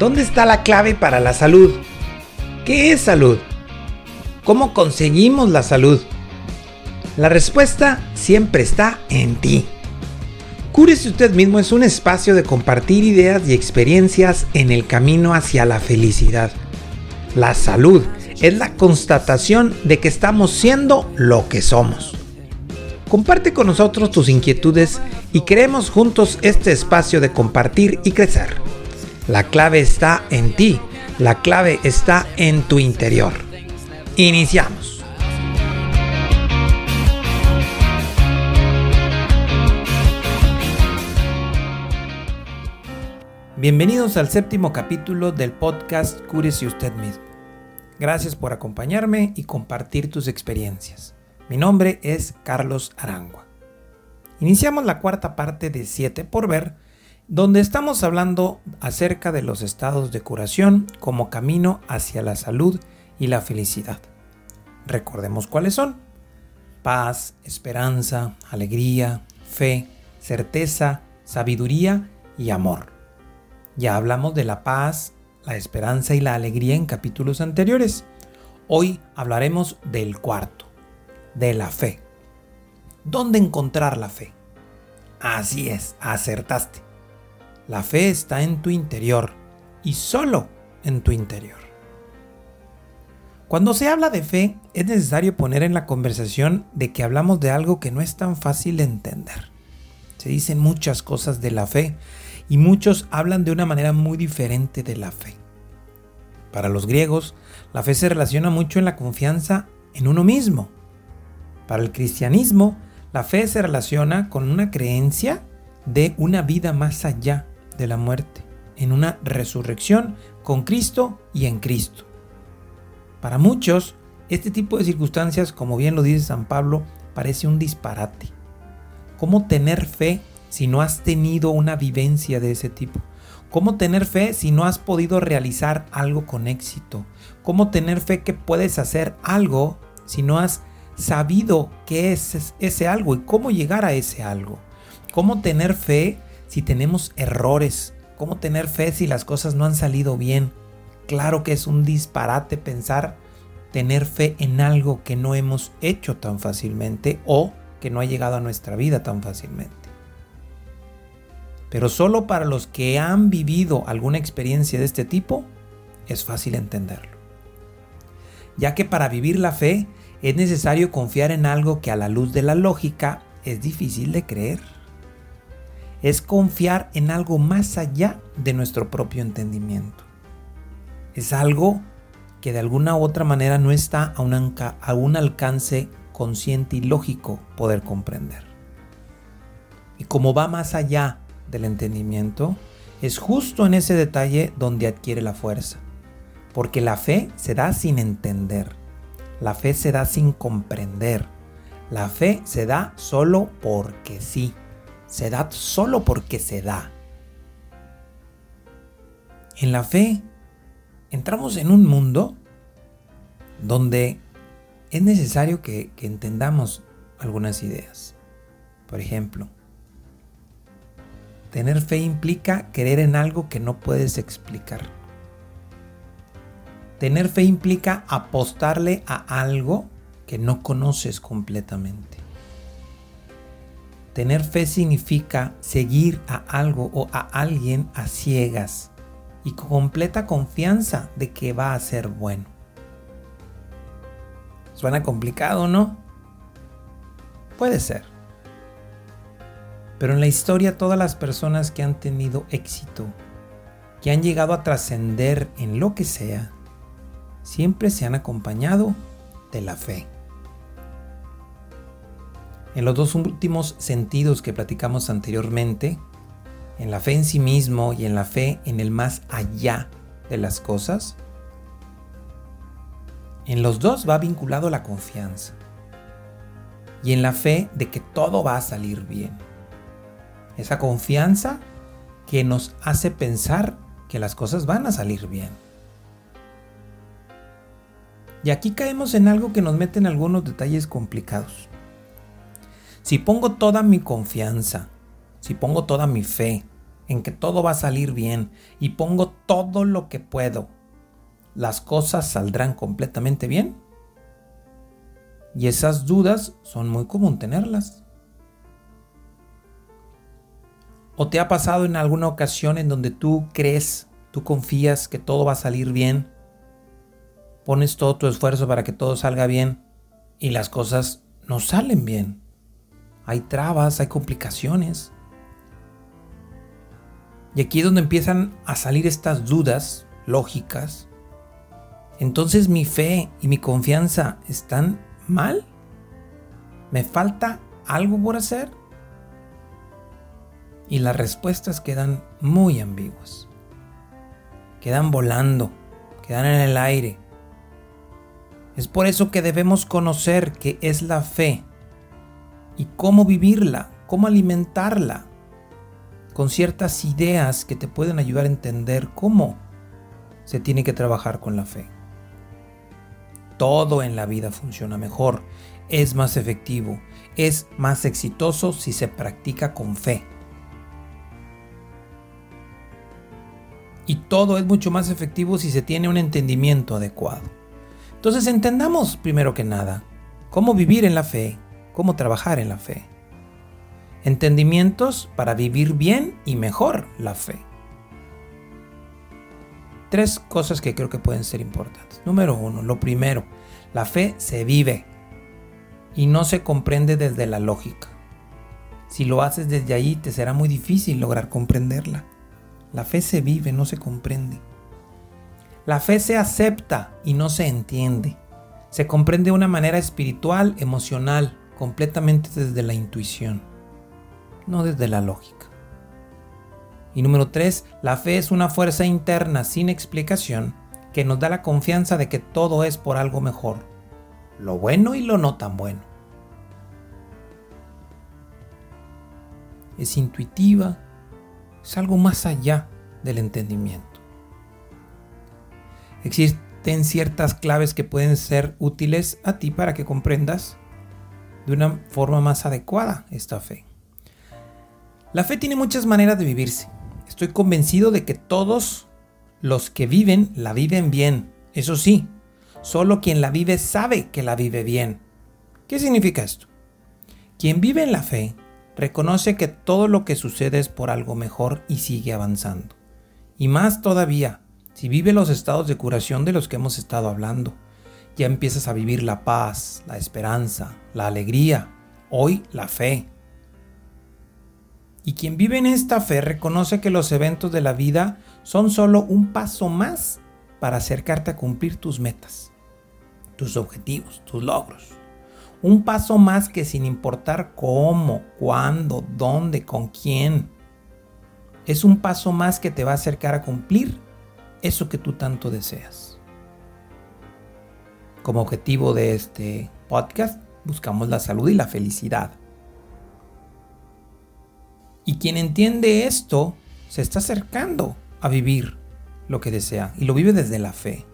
¿Dónde está la clave para la salud? ¿Qué es salud? ¿Cómo conseguimos la salud? La respuesta siempre está en ti. Cúrese usted mismo es un espacio de compartir ideas y experiencias en el camino hacia la felicidad. La salud es la constatación de que estamos siendo lo que somos. Comparte con nosotros tus inquietudes y creemos juntos este espacio de compartir y crecer. La clave está en ti. La clave está en tu interior. Iniciamos. Bienvenidos al séptimo capítulo del podcast Cúrese usted mismo. Gracias por acompañarme y compartir tus experiencias. Mi nombre es Carlos Arangua. Iniciamos la cuarta parte de 7 por ver donde estamos hablando acerca de los estados de curación como camino hacia la salud y la felicidad. Recordemos cuáles son. Paz, esperanza, alegría, fe, certeza, sabiduría y amor. Ya hablamos de la paz, la esperanza y la alegría en capítulos anteriores. Hoy hablaremos del cuarto, de la fe. ¿Dónde encontrar la fe? Así es, acertaste. La fe está en tu interior y solo en tu interior. Cuando se habla de fe, es necesario poner en la conversación de que hablamos de algo que no es tan fácil de entender. Se dicen muchas cosas de la fe y muchos hablan de una manera muy diferente de la fe. Para los griegos, la fe se relaciona mucho en la confianza en uno mismo. Para el cristianismo, la fe se relaciona con una creencia de una vida más allá de la muerte, en una resurrección con Cristo y en Cristo. Para muchos, este tipo de circunstancias, como bien lo dice San Pablo, parece un disparate. ¿Cómo tener fe si no has tenido una vivencia de ese tipo? ¿Cómo tener fe si no has podido realizar algo con éxito? ¿Cómo tener fe que puedes hacer algo si no has sabido qué es ese algo y cómo llegar a ese algo? ¿Cómo tener fe si tenemos errores? ¿Cómo tener fe si las cosas no han salido bien? Claro que es un disparate pensar tener fe en algo que no hemos hecho tan fácilmente o que no ha llegado a nuestra vida tan fácilmente. Pero solo para los que han vivido alguna experiencia de este tipo es fácil entenderlo. Ya que para vivir la fe es necesario confiar en algo que a la luz de la lógica es difícil de creer es confiar en algo más allá de nuestro propio entendimiento. Es algo que de alguna u otra manera no está a un, a un alcance consciente y lógico poder comprender. Y como va más allá del entendimiento, es justo en ese detalle donde adquiere la fuerza. Porque la fe se da sin entender. La fe se da sin comprender. La fe se da solo porque sí se da solo porque se da. En la fe entramos en un mundo donde es necesario que, entendamos algunas ideas. Por ejemplo, tener fe implica creer en algo que no puedes explicar. Tener fe implica apostarle a algo que no conoces completamente. Tener fe significa seguir a algo o a alguien a ciegas y con completa confianza de que va a ser bueno. Suena complicado, ¿no? Puede ser. Pero en la historia todas las personas que han tenido éxito, que han llegado a trascender en lo que sea, siempre se han acompañado de la fe. En los dos últimos sentidos que platicamos anteriormente, en la fe en sí mismo y en la fe en el más allá de las cosas, en los dos va vinculado la confianza y en la fe de que todo va a salir bien. Esa confianza que nos hace pensar que las cosas van a salir bien. Y aquí caemos en algo que nos mete en algunos detalles complicados. Si pongo toda mi confianza, si pongo toda mi fe en que todo va a salir bien y pongo todo lo que puedo, las cosas saldrán completamente bien? Y esas dudas son muy común tenerlas. ¿O te ha pasado en alguna ocasión en donde tú crees, tú confías que todo va a salir bien? Pones todo tu esfuerzo para que todo salga bien y las cosas no salen bien. Hay trabas, hay complicaciones. Y aquí es donde empiezan a salir estas dudas lógicas. Entonces mi fe y mi confianza están mal? ¿Me falta algo por hacer? Y las respuestas quedan muy ambiguas. Quedan volando, quedan en el aire. Es por eso que debemos conocer qué es la fe y cómo vivirla, cómo alimentarla, con ciertas ideas que te pueden ayudar a entender cómo se tiene que trabajar con la fe todo en la vida funciona mejor, es más efectivo, es más exitoso si se practica con fe. Y todo es mucho más efectivo si se tiene un entendimiento adecuado. Entonces entendamos primero que nada cómo vivir en la fe, cómo trabajar en la fe. Entendimientos para vivir bien y mejor la fe. Tres cosas que creo que pueden ser importantes. Número uno, lo primero, la fe se vive y no se comprende desde la lógica. Si lo haces desde ahí te será muy difícil lograr comprenderla. La fe se vive, no se comprende. La fe se acepta y no se entiende. Se comprende de una manera espiritual, emocional, completamente desde la intuición, no desde la lógica. Y número 3, la fe es una fuerza interna sin explicación que nos da la confianza de que todo es por algo mejor, lo bueno y lo no tan bueno. Es intuitiva, es algo más allá del entendimiento. Existen ciertas claves que pueden ser útiles a ti para que comprendas de una forma más adecuada esta fe. La fe tiene muchas maneras de vivirse. Estoy convencido de que todos los que viven la viven bien. Eso sí, solo quien la vive sabe que la vive bien. ¿Qué significa esto? Quien vive en la fe reconoce que todo lo que sucede es por algo mejor y sigue avanzando. Y más todavía, si vive los estados de curación de los que hemos estado hablando, ya empiezas a vivir la paz, la esperanza, la alegría, hoy la fe, y quien vive en esta fe reconoce que los eventos de la vida son solo un paso más para acercarte a cumplir tus metas, tus objetivos, tus logros. Un paso más que sin importar cómo, cuándo, dónde, con quién, es un paso más que te va a acercar a cumplir eso que tú tanto deseas. Como objetivo de este podcast, buscamos la salud y la felicidad. Y quien entiende esto se está acercando a vivir lo que desea y lo vive desde la fe.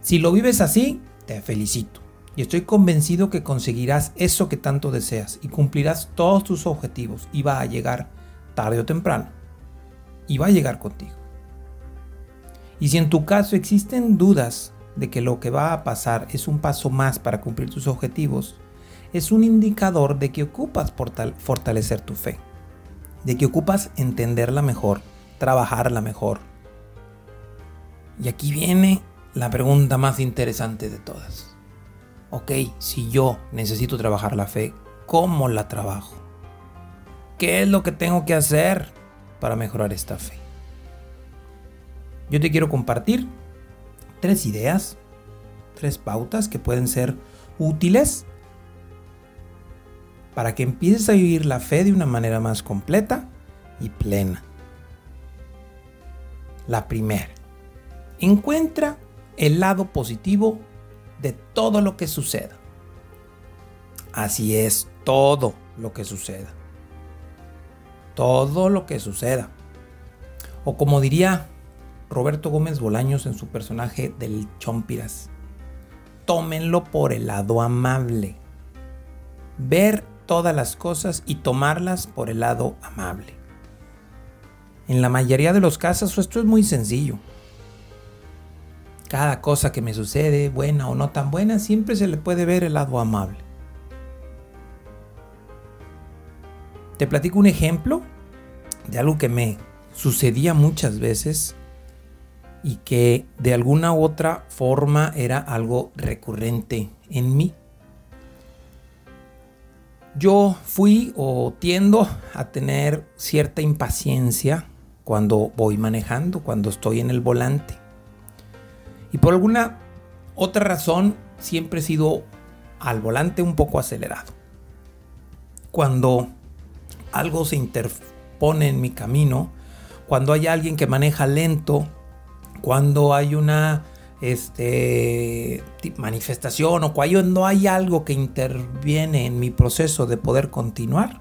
Si lo vives así, te felicito y estoy convencido que conseguirás eso que tanto deseas y cumplirás todos tus objetivos y va a llegar tarde o temprano y va a llegar contigo. Y si en tu caso existen dudas de que lo que va a pasar es un paso más para cumplir tus objetivos, es un indicador de que ocupas fortalecer tu fe de que ocupas entenderla mejor, trabajarla mejor. Y aquí viene la pregunta más interesante de todas. Ok, si yo necesito trabajar la fe, ¿cómo la trabajo? ¿Qué es lo que tengo que hacer para mejorar esta fe? Yo te quiero compartir tres ideas, tres pautas que pueden ser útiles para que empieces a vivir la fe de una manera más completa y plena. La primera, encuentra el lado positivo de todo lo que suceda. Así es, todo lo que suceda. Todo lo que suceda. O como diría Roberto Gómez Bolaños en su personaje del Chompiras, tómenlo por el lado amable. Ver todas las cosas y tomarlas por el lado amable. En la mayoría de los casos esto es muy sencillo. Cada cosa que me sucede, buena o no tan buena, siempre se le puede ver el lado amable. Te platico un ejemplo de algo que me sucedía muchas veces y que de alguna u otra forma era algo recurrente en mí. Yo fui o tiendo a tener cierta impaciencia cuando voy manejando, cuando estoy en el volante. Y por alguna otra razón siempre he sido al volante un poco acelerado. Cuando algo se interpone en mi camino, cuando hay alguien que maneja lento, cuando hay una este, manifestación o cuando hay algo que interviene en mi proceso de poder continuar,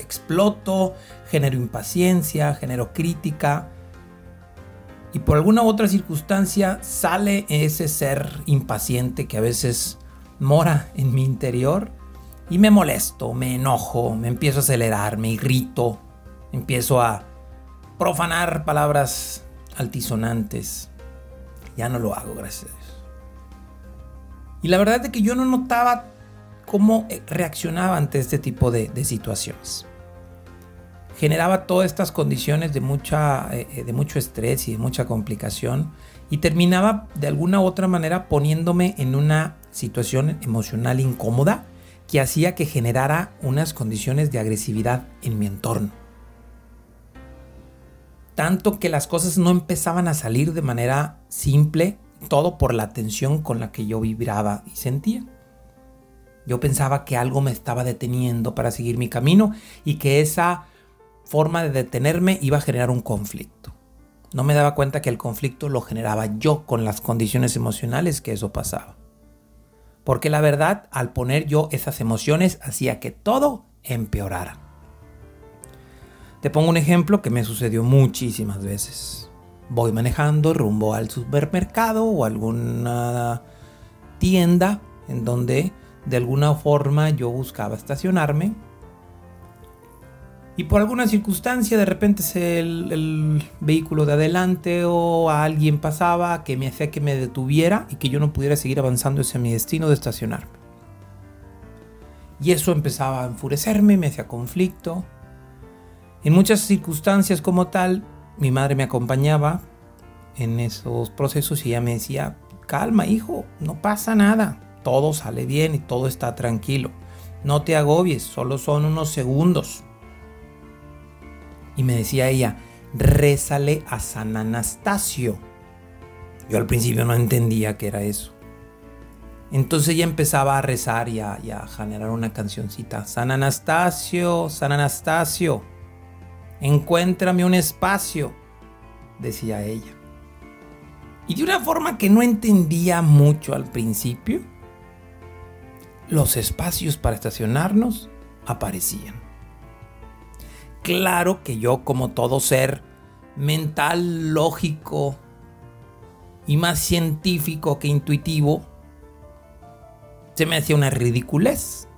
exploto, genero impaciencia, genero crítica y por alguna otra circunstancia sale ese ser impaciente que a veces mora en mi interior y me molesto, me enojo, me empiezo a acelerar, me irrito, empiezo a profanar palabras altisonantes. Ya no lo hago, gracias a Dios. Y la verdad es que yo no notaba cómo eh, reaccionaba ante este tipo de, situaciones. Generaba todas estas condiciones de, mucha, eh, eh, de mucho estrés y de mucha complicación y terminaba de alguna u otra manera poniéndome en una situación emocional incómoda que hacía que generara unas condiciones de agresividad en mi entorno. Tanto que las cosas no empezaban a salir de manera simple, todo por la tensión con la que yo vibraba y sentía. Yo pensaba que algo me estaba deteniendo para seguir mi camino y que esa forma de detenerme iba a generar un conflicto. No me daba cuenta que el conflicto lo generaba yo con las condiciones emocionales que eso pasaba. Porque la verdad, al poner yo esas emociones, hacía que todo empeorara. Te pongo un ejemplo que me sucedió muchísimas veces. Voy manejando rumbo al supermercado o alguna tienda en donde de alguna forma yo buscaba estacionarme y por alguna circunstancia de repente el, el, vehículo de adelante o alguien pasaba que me hacía que me detuviera y que yo no pudiera seguir avanzando hacia mi destino de estacionarme. Y eso empezaba a enfurecerme, me hacía conflicto. En muchas circunstancias como tal, mi madre me acompañaba en esos procesos y ella me decía, calma hijo, no pasa nada, todo sale bien y todo está tranquilo. No te agobies, solo son unos segundos. Y me decía ella, rézale a San Anastasio. Yo al principio no entendía qué era eso. Entonces ella empezaba a rezar y a, generar una cancioncita. San Anastasio, San Anastasio, encuéntrame un espacio, decía ella. Y de una forma que no entendía mucho al principio, los espacios para estacionarnos aparecían. Claro que yo, como todo ser mental, lógico y más científico que intuitivo, se me hacía una ridiculez.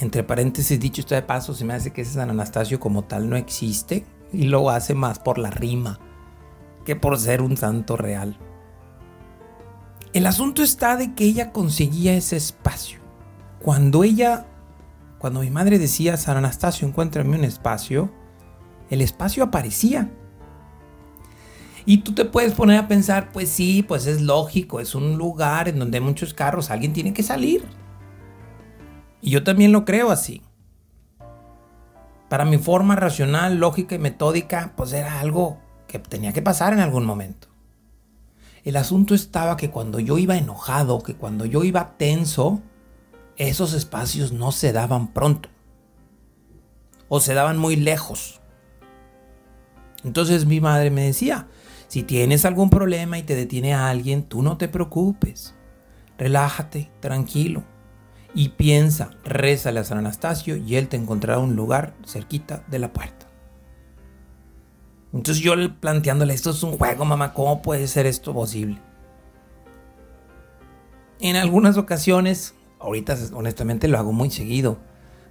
Entre paréntesis, dicho esto de paso, se me hace que ese San Anastasio como tal no existe y lo hace más por la rima que por ser un santo real. El asunto está de que ella conseguía ese espacio. Cuando ella cuando mi madre decía, San Anastasio, encuéntrame un espacio, el espacio aparecía. Y tú te puedes poner a pensar, pues sí, pues es lógico, es un lugar en donde hay muchos carros, alguien tiene que salir. Y yo también lo creo así. Para mi forma racional, lógica y metódica, pues era algo que tenía que pasar en algún momento. El asunto estaba que cuando yo iba enojado, que cuando yo iba tenso, esos espacios no se daban pronto o se daban muy lejos. Entonces mi madre me decía, si tienes algún problema y te detiene a alguien, tú no te preocupes. Relájate, tranquilo. Y piensa, rézale a San Anastasio y él te encontrará un lugar cerquita de la puerta. Entonces yo planteándole, esto es un juego, mamá, ¿cómo puede ser esto posible? En algunas ocasiones Ahorita honestamente lo hago muy seguido.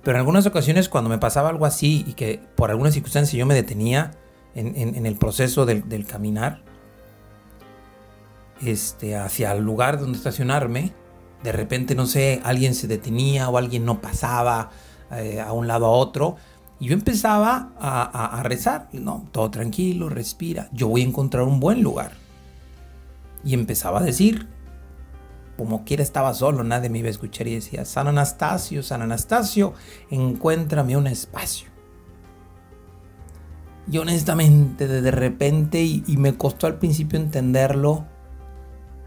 Pero en algunas ocasiones cuando me pasaba algo así y que por alguna circunstancia yo me detenía en, el proceso del, caminar este, hacia el lugar donde estacionarme, de repente, no sé, alguien se detenía o alguien no pasaba eh, a un lado a otro. Y yo empezaba a, rezar, no, todo tranquilo, respira, yo voy a encontrar un buen lugar. Y empezaba a decir, como quiera estaba solo, nadie me iba a escuchar y decía, San Anastasio, San Anastasio, encuéntrame un espacio. Y honestamente, de repente, y me costó al principio entenderlo,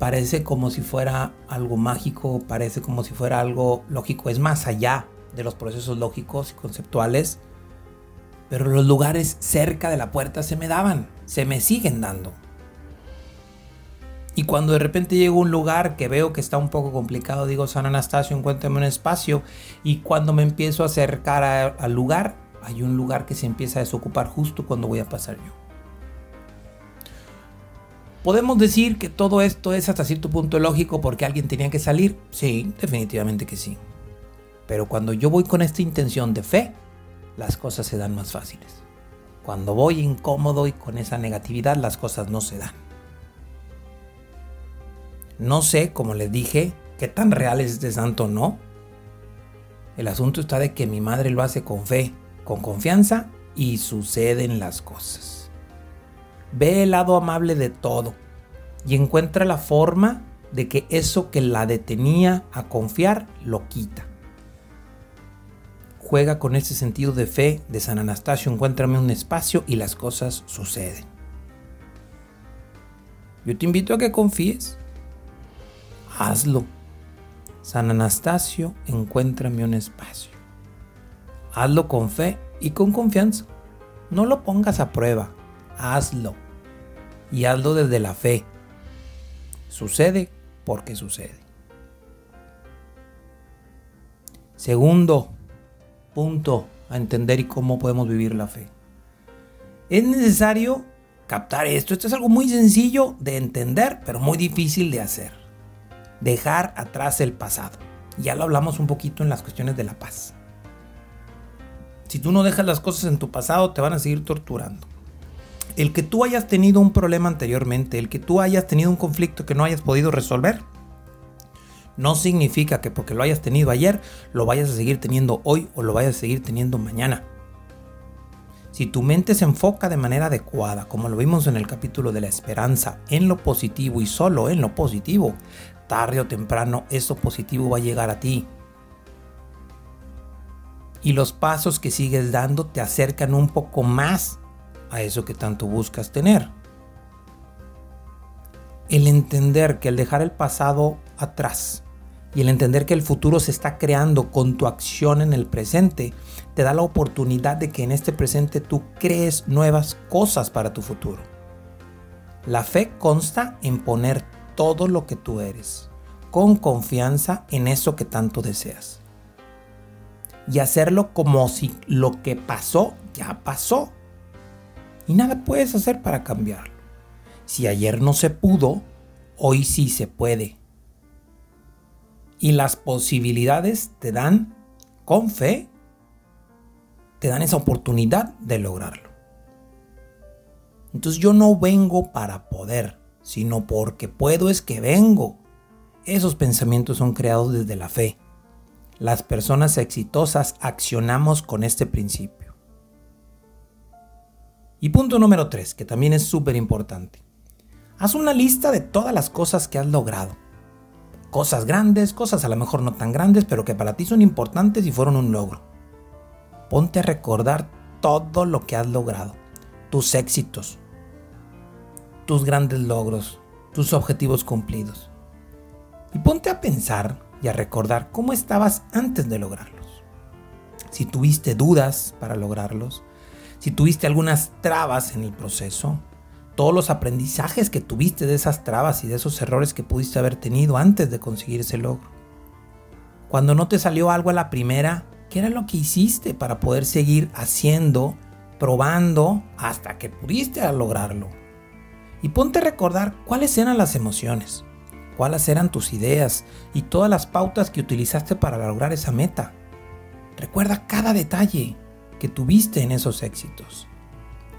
parece como si fuera algo mágico, parece como si fuera algo lógico, es más allá de los procesos lógicos y conceptuales, pero los lugares cerca de la puerta se me daban, se me siguen dando. Y cuando de repente llego a un lugar que veo que está un poco complicado, digo, San Anastasio, encuéntrame un espacio. Y cuando me empiezo a acercar al lugar, hay un lugar que se empieza a desocupar justo cuando voy a pasar yo. ¿Podemos decir que todo esto es hasta cierto punto lógico porque alguien tenía que salir? Sí, definitivamente que sí. Pero cuando yo voy con esta intención de fe, las cosas se dan más fáciles. Cuando voy incómodo y con esa negatividad, las cosas no se dan. No sé, como les dije, qué tan real es este santo o no. El asunto está de que mi madre lo hace con fe, con confianza y suceden las cosas. Ve el lado amable de todo y encuentra la forma de que eso que la detenía a confiar lo quita. Juega con ese sentido de fe de San Anastasio, encuéntrame un espacio y las cosas suceden. Yo te invito a que confíes, hazlo. San Anastasio, encuéntrame un espacio. Hazlo con fe y con confianza. No lo pongas a prueba, hazlo. Y hazlo desde la fe. Sucede porque sucede. Segundo punto a entender y cómo podemos vivir la fe. Es necesario captar esto. Esto es algo muy sencillo de entender, pero muy difícil de hacer dejar atrás el pasado. Ya lo hablamos un poquito en las cuestiones de la paz. Si tú no dejas las cosas en tu pasado, te van a seguir torturando. El que tú hayas tenido un problema anteriormente, el que tú hayas tenido un conflicto que no hayas podido resolver, no significa que porque lo hayas tenido ayer, lo vayas a seguir teniendo hoy o lo vayas a seguir teniendo mañana. Si tu mente se enfoca de manera adecuada, como lo vimos en el capítulo de la esperanza, en lo positivo y solo en lo positivo, tarde o temprano eso positivo va a llegar a ti. Y los pasos que sigues dando te acercan un poco más a eso que tanto buscas tener. El entender que el dejar el pasado atrás y el entender que el futuro se está creando con tu acción en el presente, te da la oportunidad de que en este presente tú crees nuevas cosas para tu futuro. La fe consta en poner todo lo que tú eres, con confianza en eso que tanto deseas. Y hacerlo como si lo que pasó ya pasó. Y nada puedes hacer para cambiarlo. Si ayer no se pudo, hoy sí se puede. Y las posibilidades te dan, con fe, te dan esa oportunidad de lograrlo. Entonces yo no vengo para poder, sino porque puedo es que vengo. Esos pensamientos son creados desde la fe. Las personas exitosas accionamos con este principio. Y punto número 3, que también es súper importante. Haz una lista de todas las cosas que has logrado. Cosas grandes, cosas a lo mejor no tan grandes, pero que para ti son importantes y fueron un logro. Ponte a recordar todo lo que has logrado. Tus éxitos, tus grandes logros, tus objetivos cumplidos. Y ponte a pensar y a recordar cómo estabas antes de lograrlos. Si tuviste dudas para lograrlos, si tuviste algunas trabas en el proceso, todos los aprendizajes que tuviste de esas trabas y de esos errores que pudiste haber tenido antes de conseguir ese logro. Cuando no te salió algo a la primera, ¿qué era lo que hiciste para poder seguir haciendo, probando hasta que pudiste lograrlo? y ponte a recordar cuáles eran las emociones, cuáles eran tus ideas y todas las pautas que utilizaste para lograr esa meta. Recuerda cada detalle que tuviste en esos éxitos.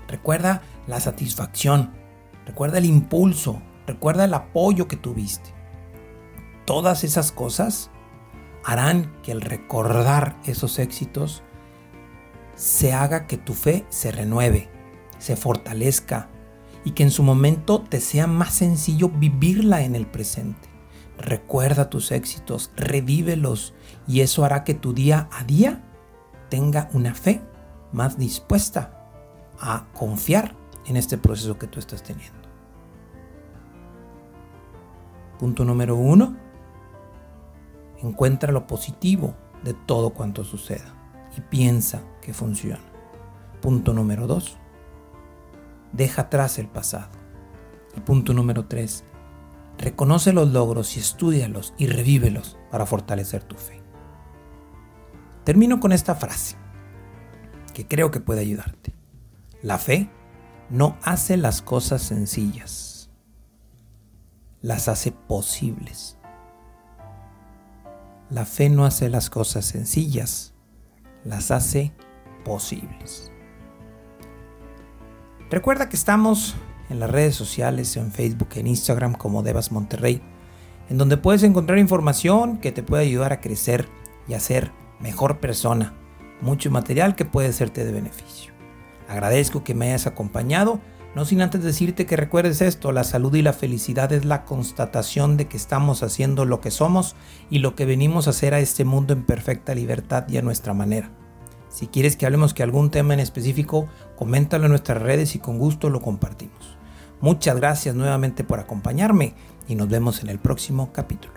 Recuerda la satisfacción. Recuerda el impulso. Recuerda el apoyo que tuviste. Todas esas cosas harán que el recordar esos éxitos se haga que tu fe se renueve, se fortalezca y que en su momento te sea más sencillo vivirla en el presente. Recuerda tus éxitos, revívelos y eso hará que tu día a día tenga una fe más dispuesta a confiar en este proceso que tú estás teniendo. Punto número uno, encuentra lo positivo de todo cuanto suceda y piensa que funciona. Punto número dos, deja atrás el pasado. Punto número tres, reconoce los logros y estudialos y revívelos para fortalecer tu fe. Termino con esta frase que creo que puede ayudarte. La fe no hace las cosas sencillas, las hace posibles. La fe no hace las cosas sencillas, las hace posibles. Recuerda que estamos en las redes sociales, en Facebook, en Instagram como Devas Monterrey, en donde puedes encontrar información que te puede ayudar a crecer y a ser mejor persona. Mucho material que puede serte de beneficio. Agradezco que me hayas acompañado, no sin antes decirte que recuerdes esto, la salud y la felicidad es la constatación de que estamos haciendo lo que somos y lo que venimos a hacer a este mundo en perfecta libertad y a nuestra manera. Si quieres que hablemos que algún tema en específico, coméntalo en nuestras redes y con gusto lo compartimos. Muchas gracias nuevamente por acompañarme y nos vemos en el próximo capítulo.